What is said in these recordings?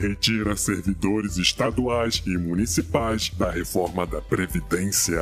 retira servidores estaduais e municipais da reforma da Previdência.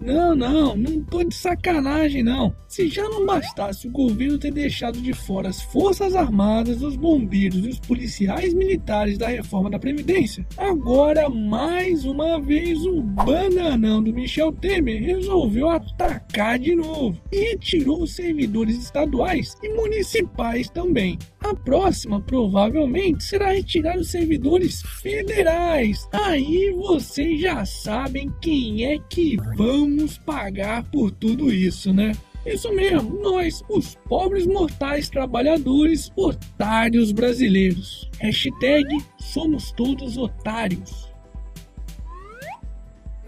Não, não, não tô de sacanagem não. Se já não bastasse o governo ter deixado de fora as Forças Armadas, os bombeiros e os policiais militares da reforma da Previdência, agora mais uma vez o bananão do Michel Temer resolveu atacar de novo e retirou os servidores estaduais e municipais também. A próxima provavelmente será retirar os servidores federais. Aí vocês já sabem quem é que vamos pagar por tudo isso, né? Isso mesmo, nós, os pobres mortais trabalhadores otários brasileiros. Hashtag somos todos otários.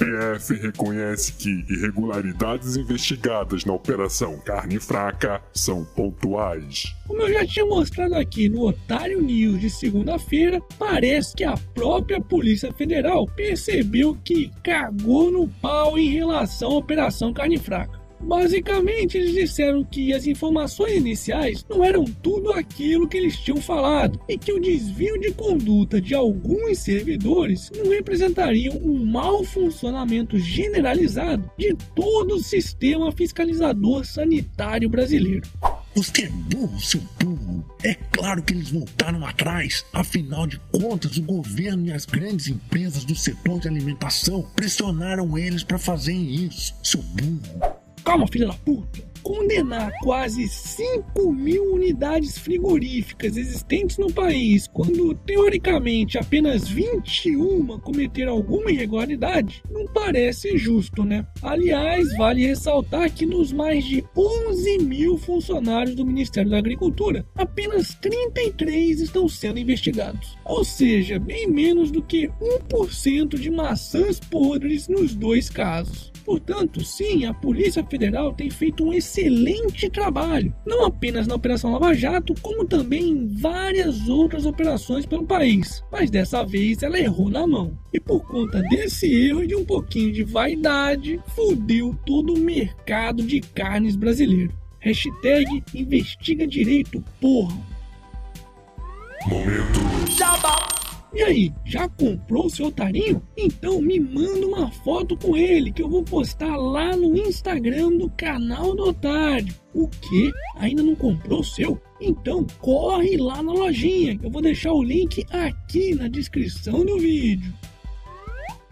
PF reconhece que irregularidades investigadas na Operação Carne Fraca são pontuais. Como eu já tinha mostrado aqui no Otário News de segunda-feira, parece que a própria Polícia Federal percebeu que cagou no pau em relação à Operação Carne Fraca. Basicamente, eles disseram que as informações iniciais não eram tudo aquilo que eles tinham falado e que o desvio de conduta de alguns servidores não representariam um mau funcionamento generalizado de todo o sistema fiscalizador sanitário brasileiro. Você é burro, seu burro. É claro que eles voltaram atrás. Afinal de contas, o governo e as grandes empresas do setor de alimentação pressionaram eles para fazerem isso, seu burro. Calma, filha da puta! Condenar quase 5 mil unidades frigoríficas existentes no país, quando teoricamente apenas 21 cometeram alguma irregularidade, não parece justo, né? Aliás, vale ressaltar que nos mais de 11 mil funcionários do Ministério da Agricultura, apenas 33 estão sendo investigados. Ou seja, bem menos do que 1% de maçãs podres nos dois casos. Portanto, sim, a Polícia Federal tem feito um excelente trabalho, não apenas na Operação Lava Jato, como também em várias outras operações pelo país. Mas dessa vez ela errou na mão. E por conta desse erro e de um pouquinho de vaidade, fudeu todo o mercado de carnes brasileiro. Hashtag investiga direito, porra. Momento. Jabá. E aí, já comprou o seu otarinho? Então me manda uma foto com ele que eu vou postar lá no Instagram do canal do Otário. O que? Ainda não comprou o seu? Então corre lá na lojinha, eu vou deixar o link aqui na descrição do vídeo.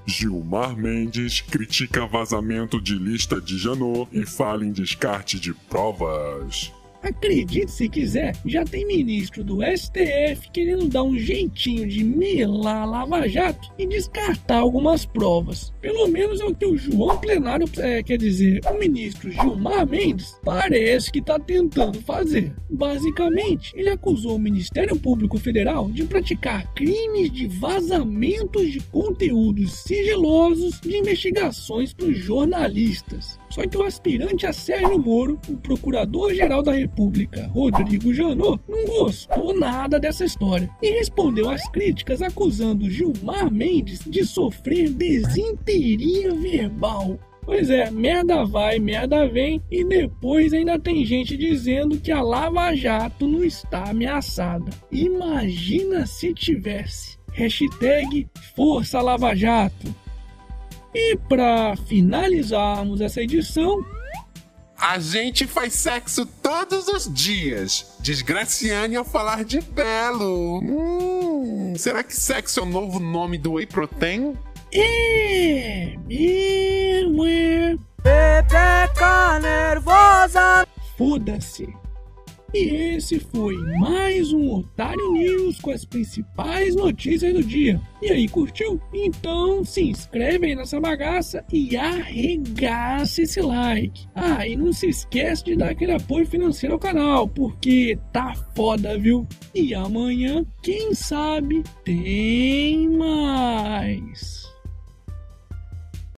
Gilmar Mendes critica vazamento de lista de Janot e fala em descarte de provas. Acredite se quiser, já tem ministro do STF querendo dar um jeitinho de melar a Lava Jato e descartar algumas provas. Pelo menos é o que o João Plenário, é, quer dizer, o ministro Gilmar Mendes, parece que está tentando fazer. Basicamente, ele acusou o Ministério Público Federal de praticar crimes de vazamentos de conteúdos sigilosos de investigações para jornalistas. Só que o aspirante a Sérgio Moro, o procurador-geral da República, Rodrigo Janot, não gostou nada dessa história e respondeu às críticas acusando Gilmar Mendes de sofrer desinteria verbal. Pois é, merda vai, merda vem, e depois ainda tem gente dizendo que a Lava Jato não está ameaçada. Imagina se tivesse. Hashtag Força Lava Jato. E para finalizarmos essa edição, a gente faz sexo todos os dias. Desgraciane ao falar de belo. Hum, será que sexo é o novo nome do whey protein? É, é. Pepeca nervosa. Foda-se. E esse foi mais um Otário News com as principais notícias do dia. E aí, curtiu? Então se inscreve aí nessa bagaça e arregaça esse like. Ah, e não se esquece de dar aquele apoio financeiro ao canal, porque tá foda, viu? E amanhã, quem sabe, tem mais.